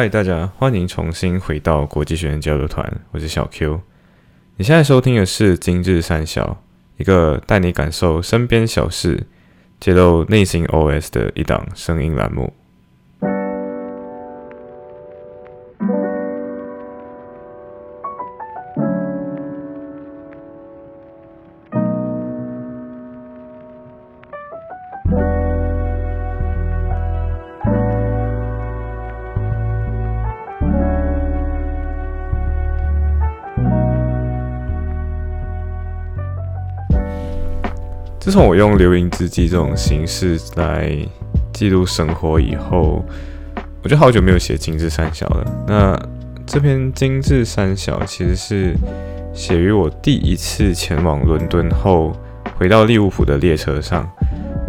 嗨，大家欢迎重新回到国际学生交流团，我是小 Q。你现在收听的是今日三小，一个带你感受身边小事、揭露内心 OS 的一档声音栏目。自从我用留音日记这种形式来记录生活以后，我就好久没有写精致三小了。那这篇精致三小其实是写于我第一次前往伦敦后，回到利物浦的列车上，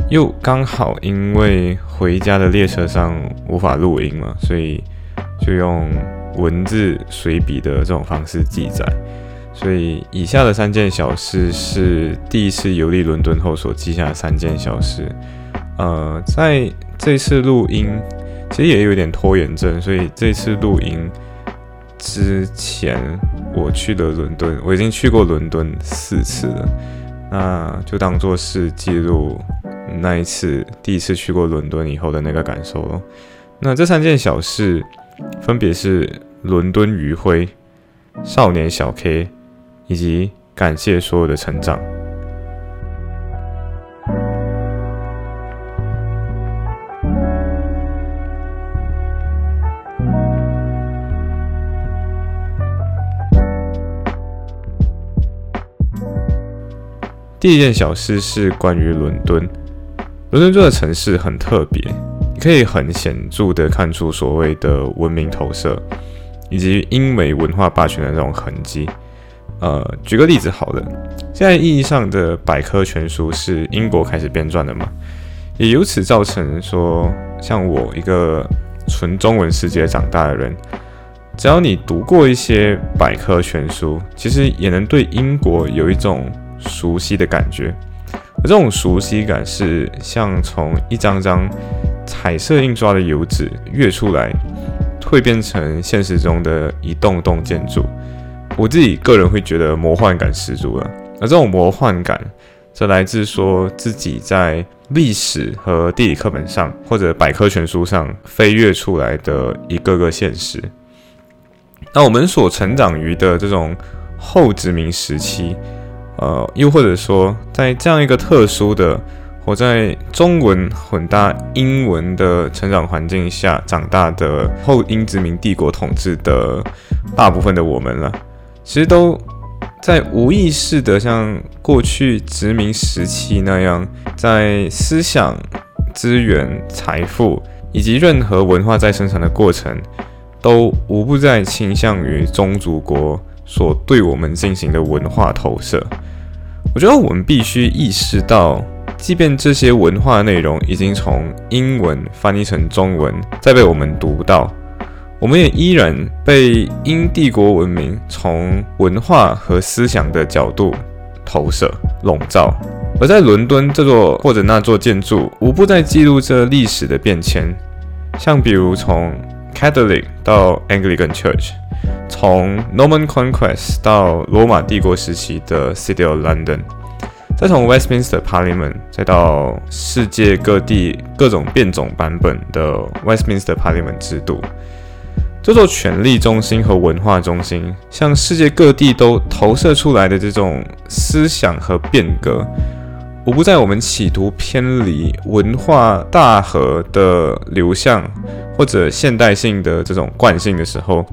又刚好因为回家的列车上无法录音嘛，所以就用文字随笔的这种方式记载。所以，以下的三件小事是第一次游历伦敦后所记下的三件小事。呃，在这次录音，其实也有点拖延症，所以这次录音之前，我去了伦敦，我已经去过伦敦四次了，那就当做是记录那一次第一次去过伦敦以后的那个感受咯。那这三件小事分别是伦敦余晖、少年小 K。以及感谢所有的成长。第一件小事是关于伦敦。伦敦这个城市很特别，你可以很显著的看出所谓的文明投射，以及英美文化霸权的那种痕迹。呃，举个例子好了，现在意义上的百科全书是英国开始编撰的嘛，也由此造成说，像我一个纯中文世界长大的人，只要你读过一些百科全书，其实也能对英国有一种熟悉的感觉，而这种熟悉感是像从一张张彩色印刷的油纸跃出来，会变成现实中的一栋栋建筑。我自己个人会觉得魔幻感十足了，而这种魔幻感则来自说自己在历史和地理课本上或者百科全书上飞跃出来的一个个现实。那我们所成长于的这种后殖民时期，呃，又或者说在这样一个特殊的我在中文混搭英文的成长环境下长大的后英殖民帝国统治的大部分的我们了。其实都在无意识的，像过去殖民时期那样，在思想、资源、财富以及任何文化再生产的过程，都无不在倾向于宗族国所对我们进行的文化投射。我觉得我们必须意识到，即便这些文化内容已经从英文翻译成中文，再被我们读到。我们也依然被英帝国文明从文化和思想的角度投射笼罩，而在伦敦这座或者那座建筑，无不在记录着历史的变迁。像比如从 Catholic 到 Anglican Church，从 Norman Conquest 到罗马帝国时期的 City of London，再从 Westminster Parliament 再到世界各地各种变种版本的 Westminster Parliament 制度。这座权力中心和文化中心向世界各地都投射出来的这种思想和变革，无不在我们企图偏离文化大河的流向或者现代性的这种惯性的时候，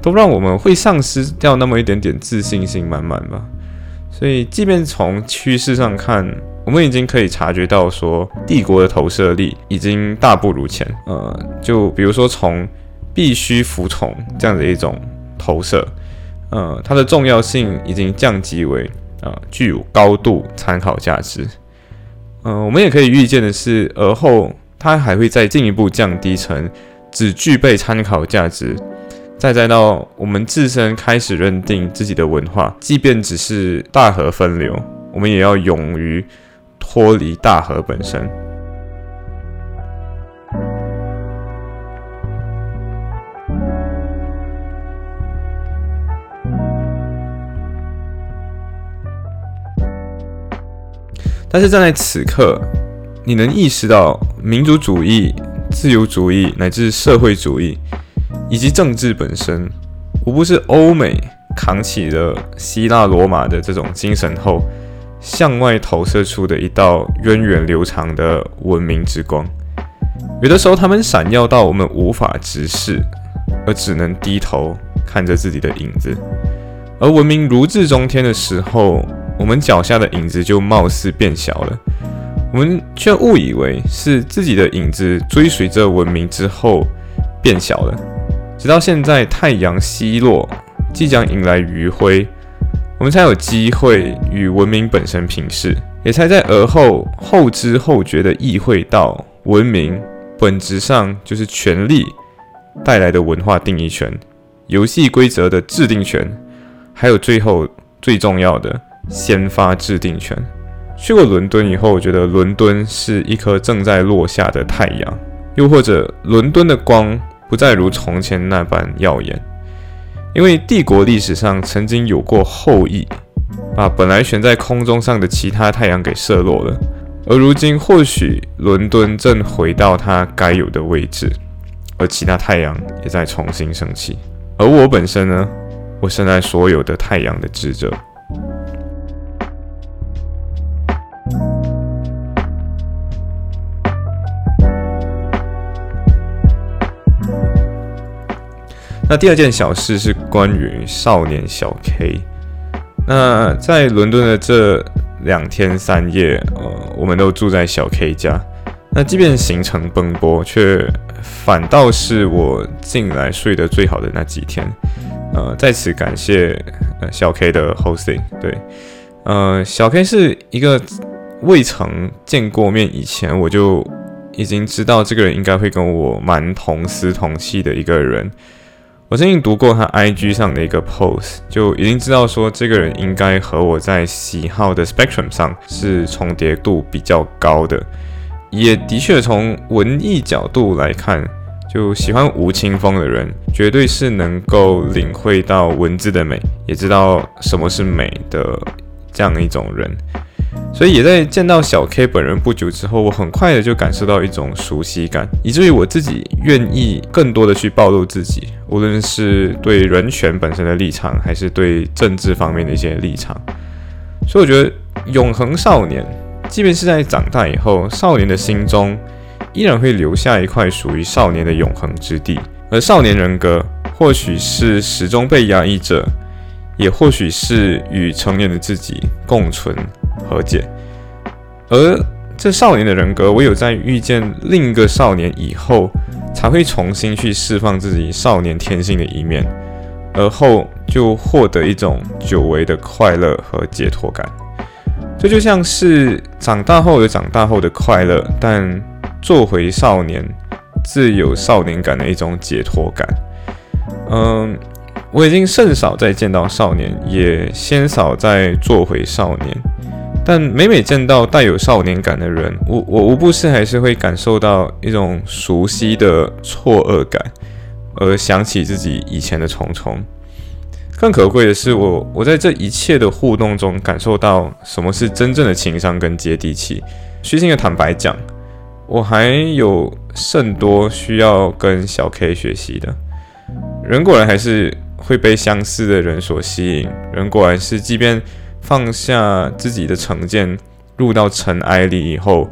都让我们会丧失掉那么一点点自信心满满吧。所以，即便从趋势上看，我们已经可以察觉到说，帝国的投射力已经大不如前。呃，就比如说从必须服从这样的一种投射，呃，它的重要性已经降级为啊具有高度参考价值。嗯，我们也可以预见的是，而后它还会再进一步降低成只具备参考价值，再再到我们自身开始认定自己的文化，即便只是大河分流，我们也要勇于脱离大河本身。但是站在此刻，你能意识到民族主义、自由主义乃至社会主义以及政治本身，无不是欧美扛起了希腊罗马的这种精神后，向外投射出的一道源远流长的文明之光。有的时候，他们闪耀到我们无法直视，而只能低头看着自己的影子。而文明如日中天的时候，我们脚下的影子就貌似变小了。我们却误以为是自己的影子追随着文明之后变小了，直到现在太阳西落，即将迎来余晖，我们才有机会与文明本身平视，也才在而后后知后觉地意会到文明。本质上就是权力带来的文化定义权、游戏规则的制定权，还有最后最重要的先发制定权。去过伦敦以后，我觉得伦敦是一颗正在落下的太阳，又或者伦敦的光不再如从前那般耀眼，因为帝国历史上曾经有过后羿把本来悬在空中上的其他太阳给射落了。而如今，或许伦敦正回到它该有的位置，而其他太阳也在重新升起。而我本身呢？我生在所有的太阳的智者。那第二件小事是关于少年小 K。那在伦敦的这。两天三夜，呃，我们都住在小 K 家。那即便行程奔波，却反倒是我近来睡得最好的那几天。呃，在此感谢呃小 K 的 hosting。对，呃，小 K 是一个未曾见过面以前，我就已经知道这个人应该会跟我蛮同思同气的一个人。我最近读过他 IG 上的一个 post，就已经知道说这个人应该和我在喜好的 spectrum 上是重叠度比较高的，也的确从文艺角度来看，就喜欢吴青峰的人，绝对是能够领会到文字的美，也知道什么是美的这样一种人。所以也在见到小 K 本人不久之后，我很快的就感受到一种熟悉感，以至于我自己愿意更多的去暴露自己，无论是对人权本身的立场，还是对政治方面的一些立场。所以我觉得永恒少年，即便是在长大以后，少年的心中依然会留下一块属于少年的永恒之地，而少年人格或许是始终被压抑着，也或许是与成年的自己共存。和解，而这少年的人格，唯有在遇见另一个少年以后，才会重新去释放自己少年天性的一面，而后就获得一种久违的快乐和解脱感。这就像是长大后有长大后的快乐，但做回少年自有少年感的一种解脱感。嗯，我已经甚少再见到少年，也鲜少再做回少年。但每每见到带有少年感的人，我我无不是还是会感受到一种熟悉的错愕感，而想起自己以前的重重。更可贵的是，我我在这一切的互动中感受到什么是真正的情商跟接地气。虚心的坦白讲，我还有甚多需要跟小 K 学习的。人果然还是会被相似的人所吸引，人果然是即便。放下自己的成见，入到尘埃里以后，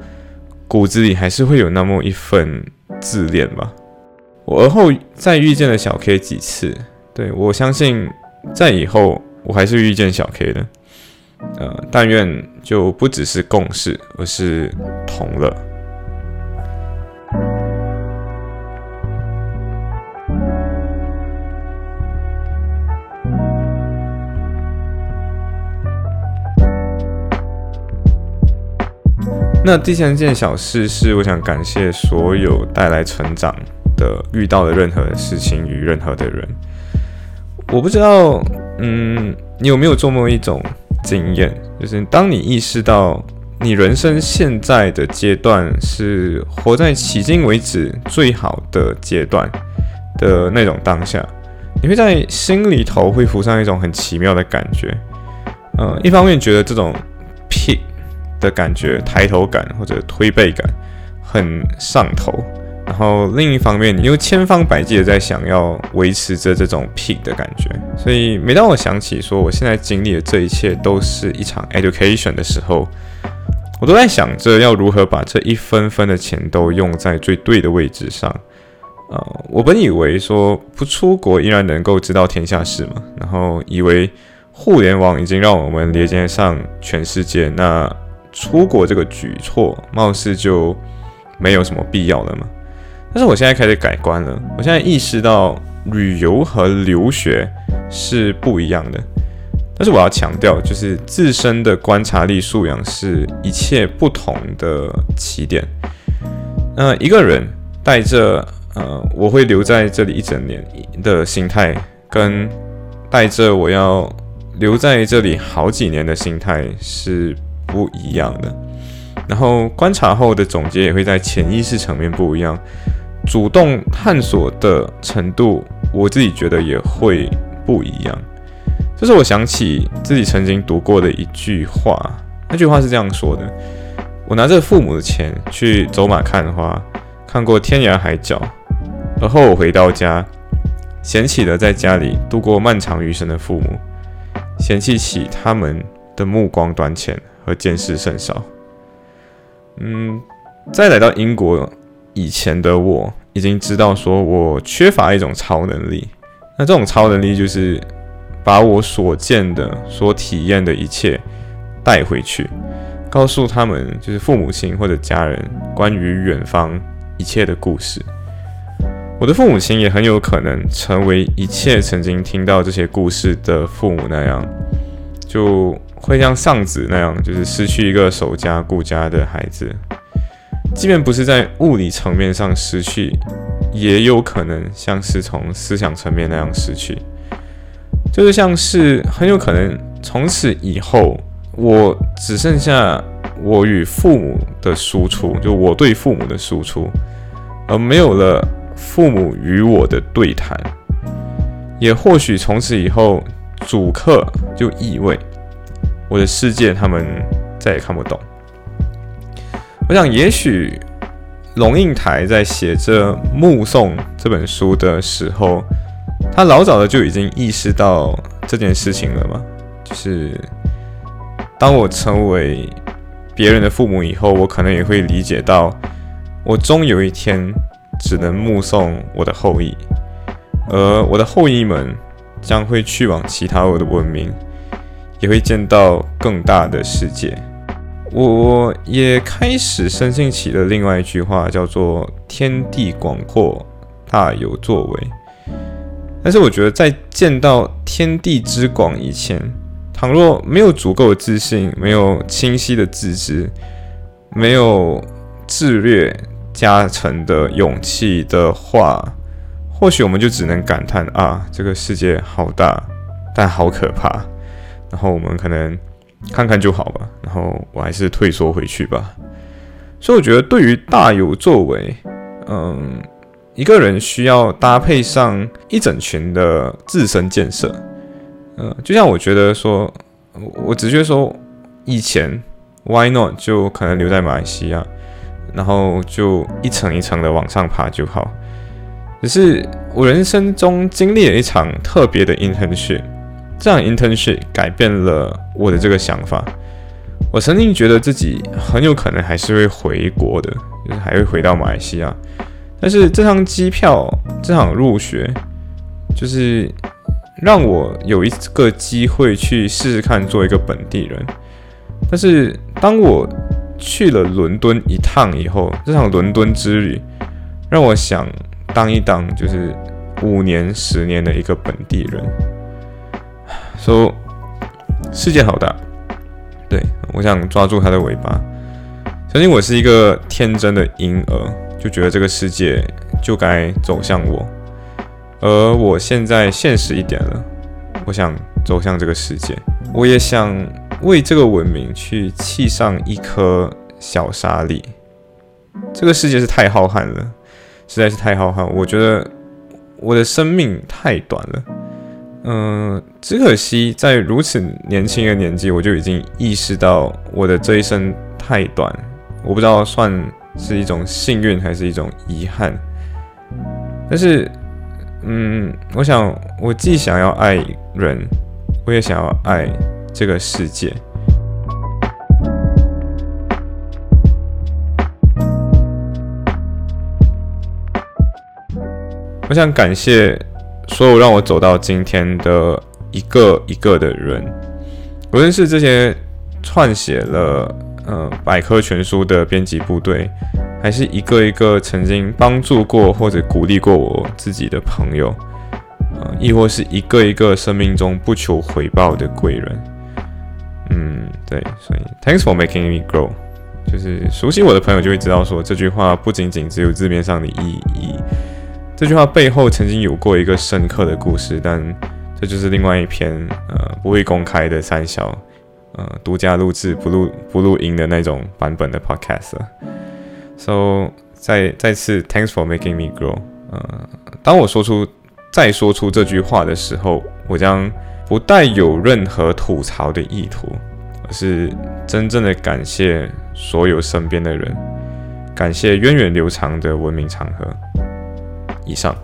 骨子里还是会有那么一份自恋吧。我而后再遇见了小 K 几次，对我相信在以后我还是遇见小 K 的。呃，但愿就不只是共事，而是同乐。那第三件小事是，我想感谢所有带来成长的、遇到的任何事情与任何的人。我不知道，嗯，你有没有这么一种经验，就是当你意识到你人生现在的阶段是活在迄今为止最好的阶段的那种当下，你会在心里头会浮上一种很奇妙的感觉。嗯，一方面觉得这种 p。的感觉，抬头感或者推背感很上头。然后另一方面，你又千方百计的在想要维持着这种 peak 的感觉。所以每当我想起说我现在经历的这一切都是一场 education 的时候，我都在想着要如何把这一分分的钱都用在最对的位置上。呃，我本以为说不出国依然能够知道天下事嘛，然后以为互联网已经让我们连接上全世界，那出国这个举措貌似就没有什么必要了嘛。但是我现在开始改观了，我现在意识到旅游和留学是不一样的。但是我要强调，就是自身的观察力素养是一切不同的起点。那一个人带着呃我会留在这里一整年的心态，跟带着我要留在这里好几年的心态是不一样的。然后观察后的总结也会在潜意识层面不一样，主动探索的程度，我自己觉得也会不一样。这是我想起自己曾经读过的一句话，那句话是这样说的：我拿着父母的钱去走马看花，看过天涯海角，而后我回到家，嫌弃了在家里度过漫长余生的父母，嫌弃起他们的目光短浅和见识甚少。嗯，在来到英国以前的我，已经知道说我缺乏一种超能力，那这种超能力就是。把我所见的、所体验的一切带回去，告诉他们，就是父母亲或者家人关于远方一切的故事。我的父母亲也很有可能成为一切曾经听到这些故事的父母那样，就会像丧子那样，就是失去一个守家顾家的孩子。即便不是在物理层面上失去，也有可能像是从思想层面那样失去。就是像是很有可能从此以后，我只剩下我与父母的输出，就我对父母的输出，而没有了父母与我的对谈。也或许从此以后，主客就意味我的世界他们再也看不懂。我想，也许龙应台在写着《目送》这本书的时候。他老早的就已经意识到这件事情了嘛，就是当我成为别人的父母以后，我可能也会理解到，我终有一天只能目送我的后裔，而我的后裔们将会去往其他我的文明，也会见到更大的世界。我也开始深信起了另外一句话，叫做“天地广阔，大有作为”。但是我觉得，在见到天地之广以前，倘若没有足够的自信，没有清晰的自知，没有自略加成的勇气的话，或许我们就只能感叹啊，这个世界好大，但好可怕。然后我们可能看看就好吧，然后我还是退缩回去吧。所以我觉得，对于大有作为，嗯。一个人需要搭配上一整群的自身建设，呃，就像我觉得说，我直觉说，以前 Why not 就可能留在马来西亚，然后就一层一层的往上爬就好。只是我人生中经历了一场特别的 internship，这样 internship 改变了我的这个想法。我曾经觉得自己很有可能还是会回国的，就是还会回到马来西亚。但是这趟机票，这场入学，就是让我有一个机会去试试看做一个本地人。但是当我去了伦敦一趟以后，这场伦敦之旅让我想当一当就是五年、十年的一个本地人。说世界好大，对我想抓住它的尾巴。曾经我是一个天真的婴儿。就觉得这个世界就该走向我，而我现在现实一点了，我想走向这个世界，我也想为这个文明去砌上一颗小沙粒。这个世界是太浩瀚了，实在是太浩瀚。我觉得我的生命太短了，嗯，只可惜在如此年轻的年纪，我就已经意识到我的这一生太短，我不知道算是一种幸运还是一种遗憾。但是，嗯，我想我既想要爱人，我也想要爱这个世界。我想感谢所有让我走到今天的一个一个的人，无论是这些撰写了呃百科全书的编辑部队，还是一个一个曾经帮助过或者鼓励过我自己的朋友，啊，亦或是一个一个生命中不求回报的贵人。嗯，对，所以 Thanks for making me grow，就是熟悉我的朋友就会知道，说这句话不仅仅只有字面上的意义。这句话背后曾经有过一个深刻的故事，但这就是另外一篇呃不会公开的三小呃独家录制不录不录音的那种版本的 podcast。So 再再次 Thanks for making me grow。呃，当我说出再说出这句话的时候，我将不带有任何吐槽的意图，而是真正的感谢所有身边的人，感谢源远流长的文明长河。以上。